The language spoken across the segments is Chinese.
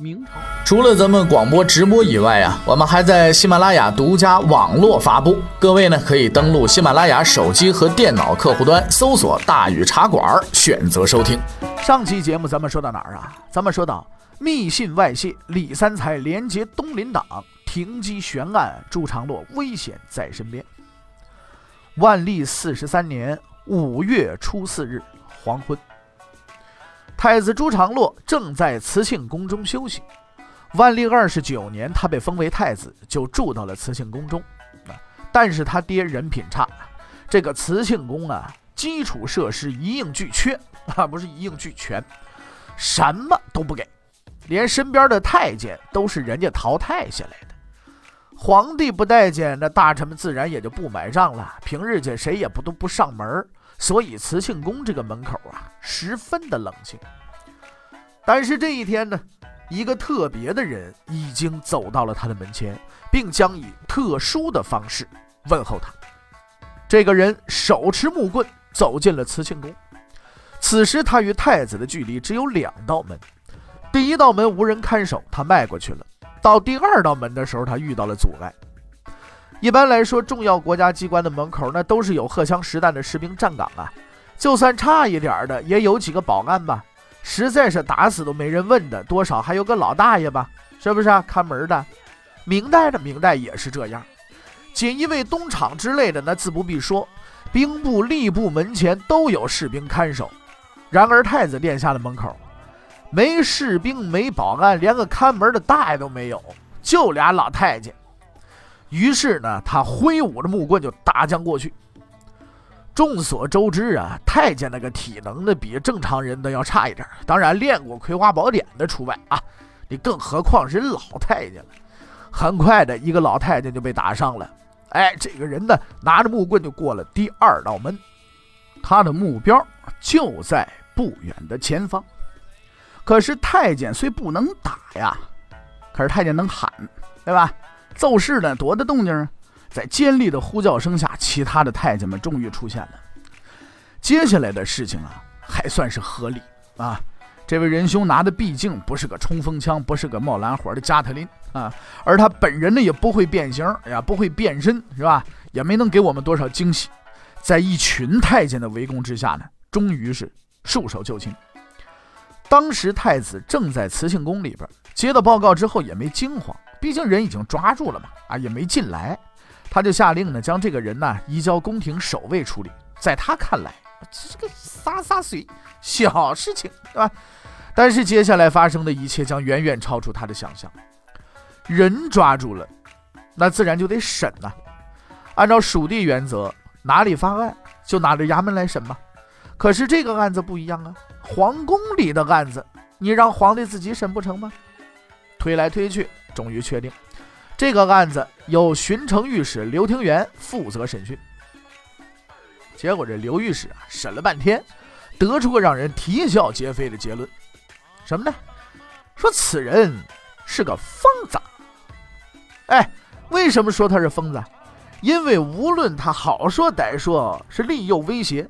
明朝除了咱们广播直播以外啊，我们还在喜马拉雅独家网络发布。各位呢可以登录喜马拉雅手机和电脑客户端，搜索“大禹茶馆”，选择收听。上期节目咱们说到哪儿啊？咱们说到密信外泄，李三才连接东林党，停机悬案，朱常洛危险在身边。万历四十三年五月初四日黄昏。太子朱常洛正在慈庆宫中休息。万历二十九年，他被封为太子，就住到了慈庆宫中。啊但是他爹人品差，这个慈庆宫啊，基础设施一应俱缺啊，不是一应俱全，什么都不给，连身边的太监都是人家淘汰下来的。皇帝不待见，那大臣们自然也就不买账了。平日间谁也不都不上门。所以慈庆宫这个门口啊，十分的冷清。但是这一天呢，一个特别的人已经走到了他的门前，并将以特殊的方式问候他。这个人手持木棍走进了慈庆宫。此时他与太子的距离只有两道门，第一道门无人看守，他迈过去了。到第二道门的时候，他遇到了阻碍。一般来说，重要国家机关的门口那都是有荷枪实弹的士兵站岗啊。就算差一点的，也有几个保安吧。实在是打死都没人问的，多少还有个老大爷吧？是不是啊？看门的。明代的明代也是这样，锦衣卫、东厂之类的，那自不必说，兵部、吏部门前都有士兵看守。然而太子殿下的门口，没士兵，没保安，连个看门的大爷都没有，就俩老太监。于是呢，他挥舞着木棍就打将过去。众所周知啊，太监那个体能呢，比正常人的要差一点。当然，练过《葵花宝典》的除外啊。你更何况是老太监了。很快的一个老太监就被打伤了。哎，这个人呢，拿着木棍就过了第二道门。他的目标就在不远的前方。可是太监虽不能打呀，可是太监能喊，对吧？奏事呢，多大动静啊！在尖利的呼叫声下，其他的太监们终于出现了。接下来的事情啊，还算是合理啊。这位仁兄拿的毕竟不是个冲锋枪，不是个冒蓝火的加特林啊，而他本人呢，也不会变形，呀，不会变身，是吧？也没能给我们多少惊喜。在一群太监的围攻之下呢，终于是束手就擒。当时太子正在慈庆宫里边，接到报告之后也没惊慌。毕竟人已经抓住了嘛，啊，也没进来，他就下令呢，将这个人呢移交宫廷守卫处理。在他看来，这个洒洒水，小事情，对吧？但是接下来发生的一切将远远超出他的想象。人抓住了，那自然就得审呐。按照属地原则，哪里发案就哪的衙门来审嘛。可是这个案子不一样啊，皇宫里的案子，你让皇帝自己审不成吗？推来推去。终于确定，这个案子由巡城御史刘廷元负责审讯。结果这刘御史啊，审了半天，得出个让人啼笑皆非的结论，什么呢？说此人是个疯子。哎，为什么说他是疯子？因为无论他好说歹说，是利诱威胁。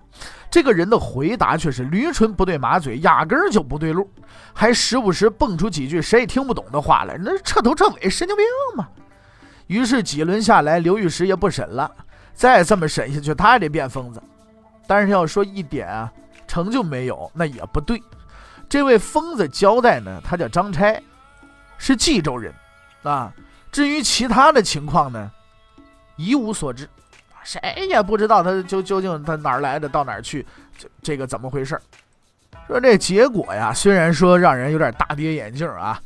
这个人的回答却是驴唇不对马嘴，压根儿就不对路，还时不时蹦出几句谁也听不懂的话来，那彻头彻尾神经病嘛！于是几轮下来，刘玉石也不审了，再这么审下去，他也得变疯子。但是要说一点啊，成就没有，那也不对。这位疯子交代呢，他叫张差，是冀州人啊。至于其他的情况呢，一无所知。谁也不知道他究究竟他哪儿来的，到哪儿去，这这个怎么回事？说这结果呀，虽然说让人有点大跌眼镜啊，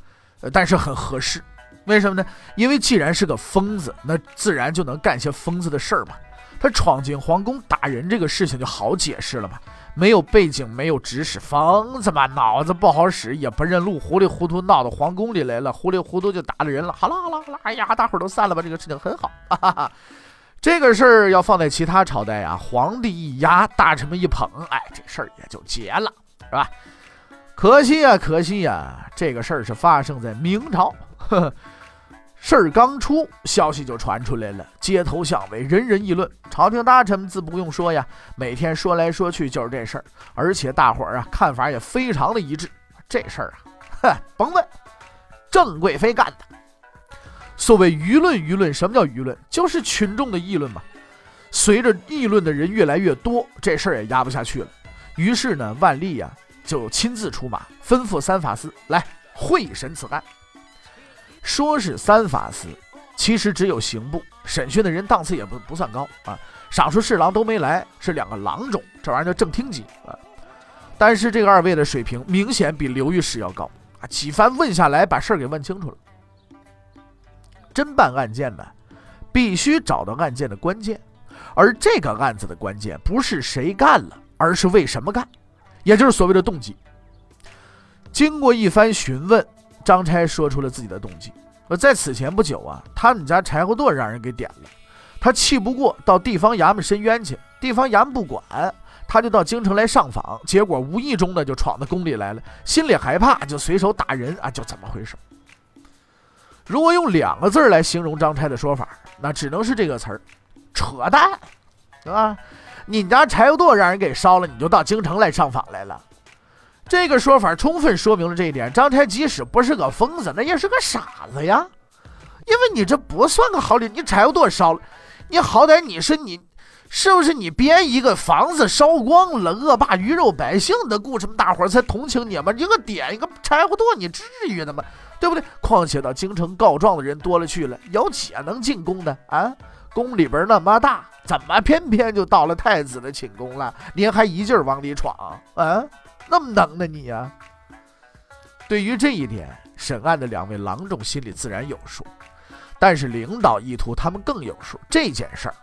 但是很合适。为什么呢？因为既然是个疯子，那自然就能干些疯子的事儿嘛。他闯进皇宫打人这个事情就好解释了吧。没有背景，没有知识，疯子嘛，脑子不好使，也不认路，糊里糊涂闹到皇宫里来了，糊里糊涂就打了人了。好了好了好了，哎呀，大伙儿都散了吧，这个事情很好。哈哈，这个事儿要放在其他朝代啊，皇帝一压，大臣们一捧，哎，这事儿也就结了，是吧？可惜呀，可惜呀，这个事儿是发生在明朝。呵呵事儿刚出，消息就传出来了，街头巷尾，人人议论。朝廷大臣们自不用说呀，每天说来说去就是这事儿，而且大伙儿啊看法也非常的一致。这事儿啊，哼，甭问，郑贵妃干的。所谓舆论，舆论什么叫舆论？就是群众的议论嘛。随着议论的人越来越多，这事儿也压不下去了。于是呢，万历呀就亲自出马，吩咐三法司来会审此案。说是三法司，其实只有刑部审讯的人档次也不不算高啊。尚书侍郎都没来，是两个郎中，这玩意儿叫正厅级啊。但是这个二位的水平明显比刘御史要高啊。几番问下来，把事儿给问清楚了。侦办案件呢，必须找到案件的关键，而这个案子的关键不是谁干了，而是为什么干，也就是所谓的动机。经过一番询问。张差说出了自己的动机。而，在此前不久啊，他们家柴火垛让人给点了，他气不过，到地方衙门申冤去。地方衙门不管，他就到京城来上访，结果无意中呢就闯到宫里来了，心里害怕，就随手打人啊，就怎么回事？如果用两个字来形容张差的说法，那只能是这个词儿：扯淡，啊！你家柴火垛让人给烧了，你就到京城来上访来了。这个说法充分说明了这一点：张差即使不是个疯子，那也是个傻子呀。因为你这不算个好理，你柴火垛烧了，你好歹你是你，是不是你编一个房子烧光了，恶霸鱼肉百姓的故事，大伙儿才同情你吗？一个点一个柴火垛，你至于的吗？对不对？况且到京城告状的人多了去了，有几个能进宫的啊？宫里边那么大，怎么偏偏就到了太子的寝宫了？您还一劲儿往里闯啊？那么能呢你呀？对于这一点，审案的两位郎中心里自然有数，但是领导意图他们更有数。这件事儿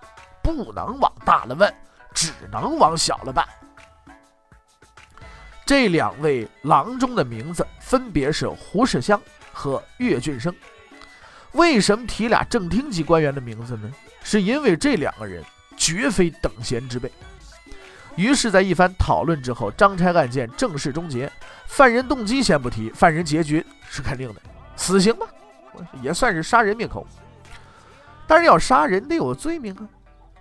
不能往大了问，只能往小了办。这两位郎中的名字分别是胡世香和岳俊生。为什么提俩正厅级官员的名字呢？是因为这两个人绝非等闲之辈。于是，在一番讨论之后，张差案件正式终结。犯人动机先不提，犯人结局是肯定的，死刑吧，也算是杀人灭口。但是要杀人得有罪名啊，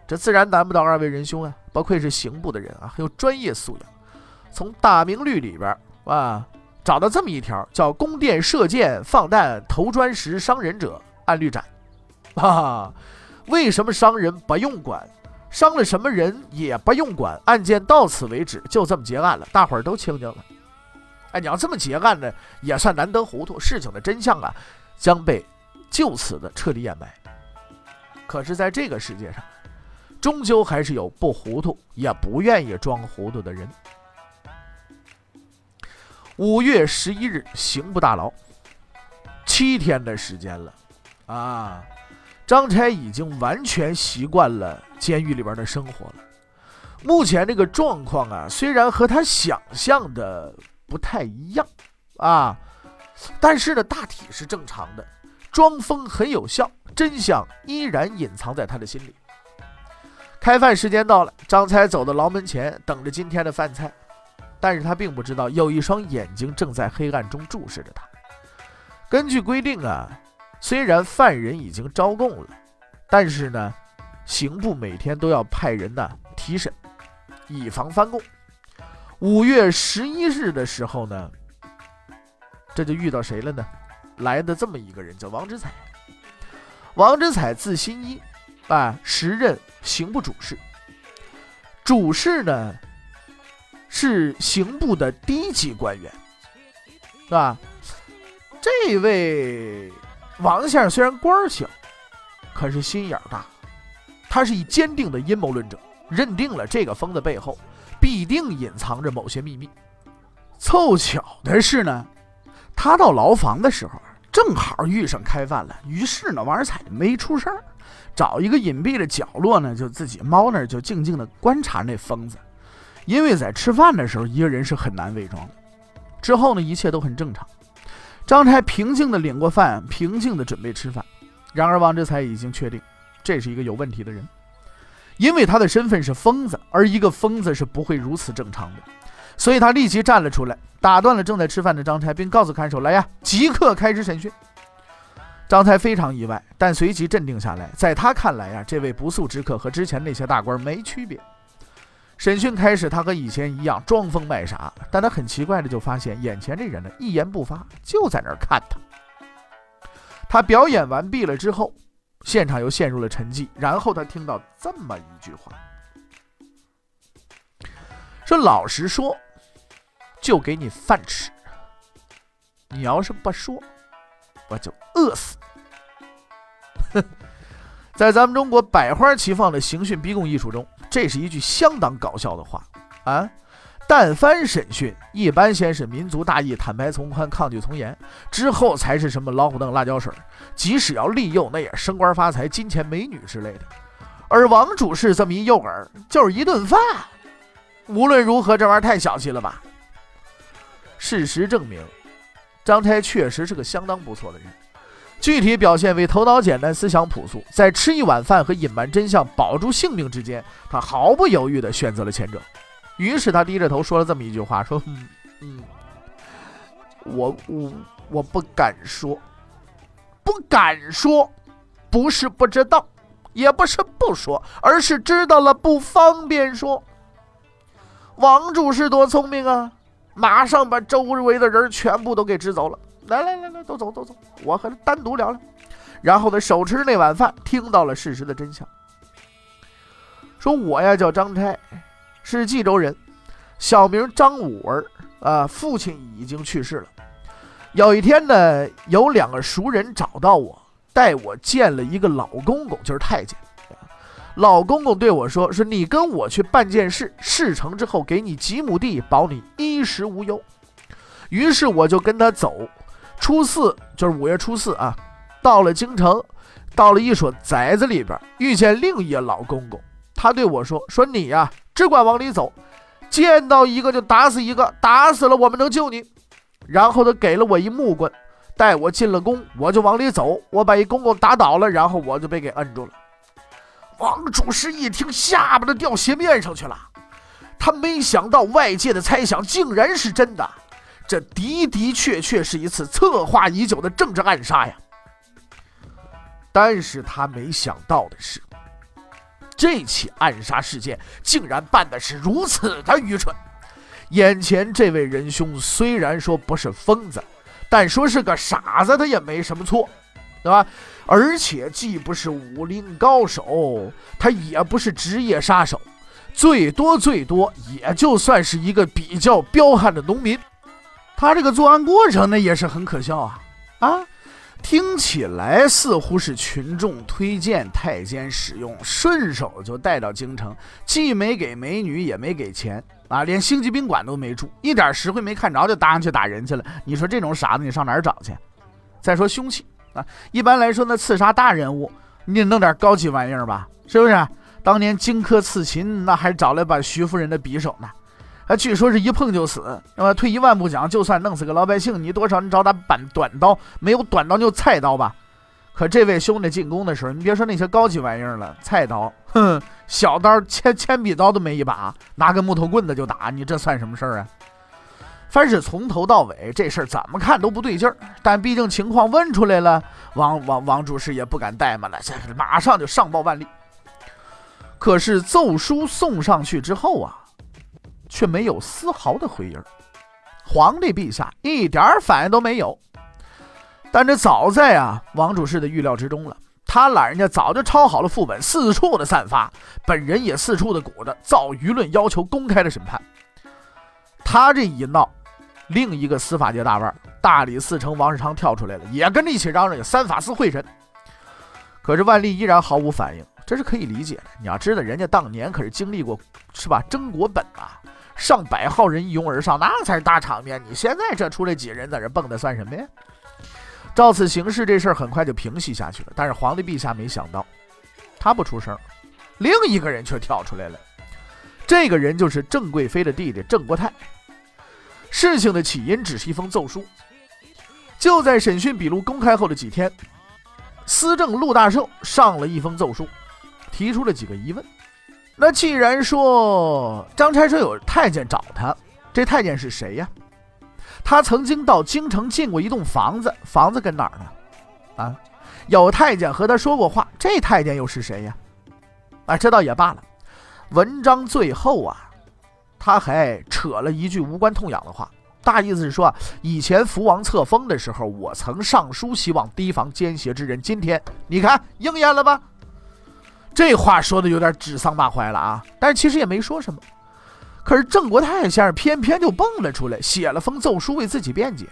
这自然难不倒二位仁兄啊。不愧是刑部的人啊，很有专业素养。从大明律里边啊，找到这么一条，叫“宫殿射箭、放弹、投砖石伤人者，按律斩”。哈哈，为什么伤人不用管？伤了什么人也不用管，案件到此为止，就这么结案了，大伙儿都清静了。哎，你要这么结案呢，也算难得糊涂，事情的真相啊，将被就此的彻底掩埋。可是，在这个世界上，终究还是有不糊涂也不愿意装糊涂的人。五月十一日，刑部大牢，七天的时间了，啊。张差已经完全习惯了监狱里边的生活了。目前这个状况啊，虽然和他想象的不太一样啊，但是呢，大体是正常的。装疯很有效，真相依然隐藏在他的心里。开饭时间到了，张差走到牢门前，等着今天的饭菜。但是他并不知道，有一双眼睛正在黑暗中注视着他。根据规定啊。虽然犯人已经招供了，但是呢，刑部每天都要派人呢提审，以防翻供。五月十一日的时候呢，这就遇到谁了呢？来的这么一个人叫王之才。王之才字新一，啊，时任刑部主事。主事呢是刑部的低级官员，是吧？这位。王先生虽然官儿小，可是心眼儿大。他是以坚定的阴谋论者，认定了这个疯子背后必定隐藏着某些秘密。凑巧的是呢，他到牢房的时候正好遇上开饭了。于是呢，王二彩没出声，找一个隐蔽的角落呢，就自己猫那儿就静静的观察那疯子。因为在吃饭的时候，一个人是很难伪装的。之后呢，一切都很正常。张差平静地领过饭，平静地准备吃饭。然而王志才已经确定，这是一个有问题的人，因为他的身份是疯子，而一个疯子是不会如此正常的。所以他立即站了出来，打断了正在吃饭的张差，并告诉看守：“来呀，即刻开始审讯。”张才非常意外，但随即镇定下来。在他看来呀，这位不速之客和之前那些大官没区别。审讯开始，他和以前一样装疯卖傻，但他很奇怪的就发现，眼前这人呢一言不发，就在那儿看他。他表演完毕了之后，现场又陷入了沉寂。然后他听到这么一句话：“说老实说，就给你饭吃。你要是不说。”我就饿死。哼 在咱们中国百花齐放的刑讯逼供艺术中，这是一句相当搞笑的话啊！但凡审讯，一般先是民族大义、坦白从宽、抗拒从严，之后才是什么老虎凳、辣椒水。即使要利诱，那也升官发财、金钱美女之类的。而王主事这么一诱饵，就是一顿饭。无论如何，这玩意儿太小气了吧？事实证明。张差确实是个相当不错的人，具体表现为头脑简单、思想朴素，在吃一碗饭和隐瞒真相、保住性命之间，他毫不犹豫地选择了前者。于是他低着头说了这么一句话：“说，嗯嗯，我我我不敢说，不敢说，不是不知道，也不是不说，而是知道了不方便说。”王主是多聪明啊！马上把周围的人全部都给支走了。来来来来，都走都走，我和他单独聊聊。然后呢手持那碗饭，听到了事实的真相。说我呀叫张差，是冀州人，小名张武儿啊，父亲已经去世了。有一天呢，有两个熟人找到我，带我见了一个老公公，就是太监。老公公对我说：“说你跟我去办件事，事成之后给你几亩地，保你衣食无忧。”于是我就跟他走。初四就是五月初四啊，到了京城，到了一所宅子里边，遇见另一老公公。他对我说：“说你呀，只管往里走，见到一个就打死一个，打死了我们能救你。”然后他给了我一木棍，带我进了宫，我就往里走，我把一公公打倒了，然后我就被给摁住了。王主事一听，下巴都掉鞋面上去了。他没想到外界的猜想竟然是真的，这的的确确是一次策划已久的政治暗杀呀。但是他没想到的是，这起暗杀事件竟然办的是如此的愚蠢。眼前这位仁兄虽然说不是疯子，但说是个傻子，他也没什么错。对吧？而且既不是武林高手，他也不是职业杀手，最多最多也就算是一个比较彪悍的农民。他这个作案过程呢，也是很可笑啊啊！听起来似乎是群众推荐太监使用，顺手就带到京城，既没给美女，也没给钱啊，连星级宾馆都没住，一点实惠没看着就搭上去打人去了。你说这种傻子，你上哪儿找去？再说凶器。啊，一般来说，呢刺杀大人物，你得弄点高级玩意儿吧？是不是？当年荆轲刺秦，那还找来把徐夫人的匕首呢，啊据说是一碰就死。那么退一万步讲，就算弄死个老百姓，你多少你找打板短刀，没有短刀就菜刀吧？可这位兄弟进宫的时候，你别说那些高级玩意儿了，菜刀，哼，小刀、铅铅笔刀都没一把，拿根木头棍子就打，你这算什么事儿啊？凡是从头到尾，这事儿怎么看都不对劲儿。但毕竟情况问出来了，王王王主事也不敢怠慢了，这马上就上报万历。可是奏书送上去之后啊，却没有丝毫的回音。皇帝陛下一点反应都没有。但这早在啊王主事的预料之中了，他老人家早就抄好了副本，四处的散发，本人也四处的鼓着，造舆论，要求公开的审判。他这一闹。另一个司法界大腕大理寺丞王世昌跳出来了，也跟着一起嚷嚷：“三法司会审。”可是万历依然毫无反应，这是可以理解的。你要知道，人家当年可是经历过，是吧？征国本啊，上百号人一拥而上，那才是大场面。你现在这出来几人在这蹦的，算什么呀？照此形势，这事儿很快就平息下去了。但是皇帝陛下没想到，他不出声，另一个人却跳出来了。这个人就是郑贵妃的弟弟郑国泰。事情的起因只是一封奏书。就在审讯笔录公开后的几天，司政陆大寿上了一封奏书，提出了几个疑问。那既然说张差说有太监找他，这太监是谁呀？他曾经到京城进过一栋房子，房子跟哪儿呢？啊，有太监和他说过话，这太监又是谁呀？啊，这倒也罢了。文章最后啊，他还扯了一句无关痛痒的话，大意思是说，以前福王册封的时候，我曾上书希望提防奸邪之人，今天你看应验了吧？这话说的有点指桑骂槐了啊，但是其实也没说什么。可是郑国泰先生偏偏就蹦了出来，写了封奏书为自己辩解，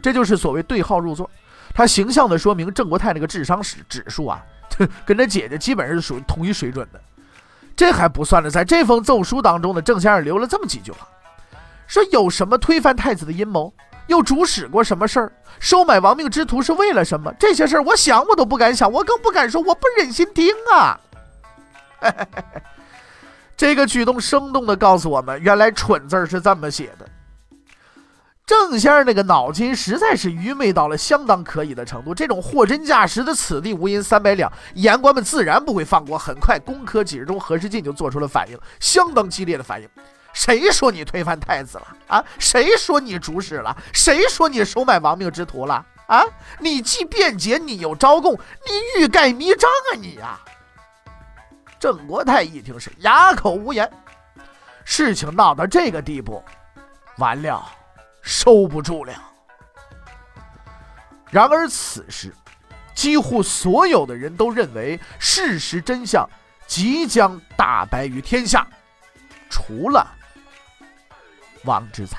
这就是所谓对号入座。他形象的说明郑国泰那个智商指指数啊，跟他姐姐基本上是属于同一水准的。这还不算呢，在这封奏书当中呢，郑先生留了这么几句话，说有什么推翻太子的阴谋，又主使过什么事儿，收买亡命之徒是为了什么？这些事儿我想我都不敢想，我更不敢说，我不忍心听啊。这个举动生动地告诉我们，原来“蠢”字是这么写的。郑先生那个脑筋实在是愚昧到了相当可以的程度，这种货真价实的“此地无银三百两”，言官们自然不会放过。很快，工科几日中，何世进就做出了反应，相当激烈的反应。谁说你推翻太子了啊？谁说你主使了？谁说你收买亡命之徒了啊？你既辩解，你又招供，你欲盖弥彰啊你呀！郑国泰一听是哑口无言，事情闹到这个地步，完了，收不住了。然而此时，几乎所有的人都认为事实真相即将大白于天下，除了王之才。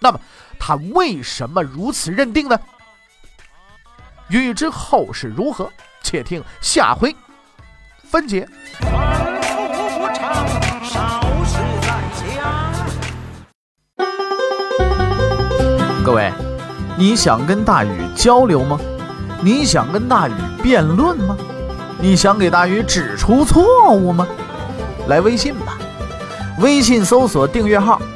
那么他为什么如此认定呢？欲知后事如何，且听下回。分解。各位，你想跟大禹交流吗？你想跟大禹辩论吗？你想给大禹指出错误吗？来微信吧，微信搜索订阅号“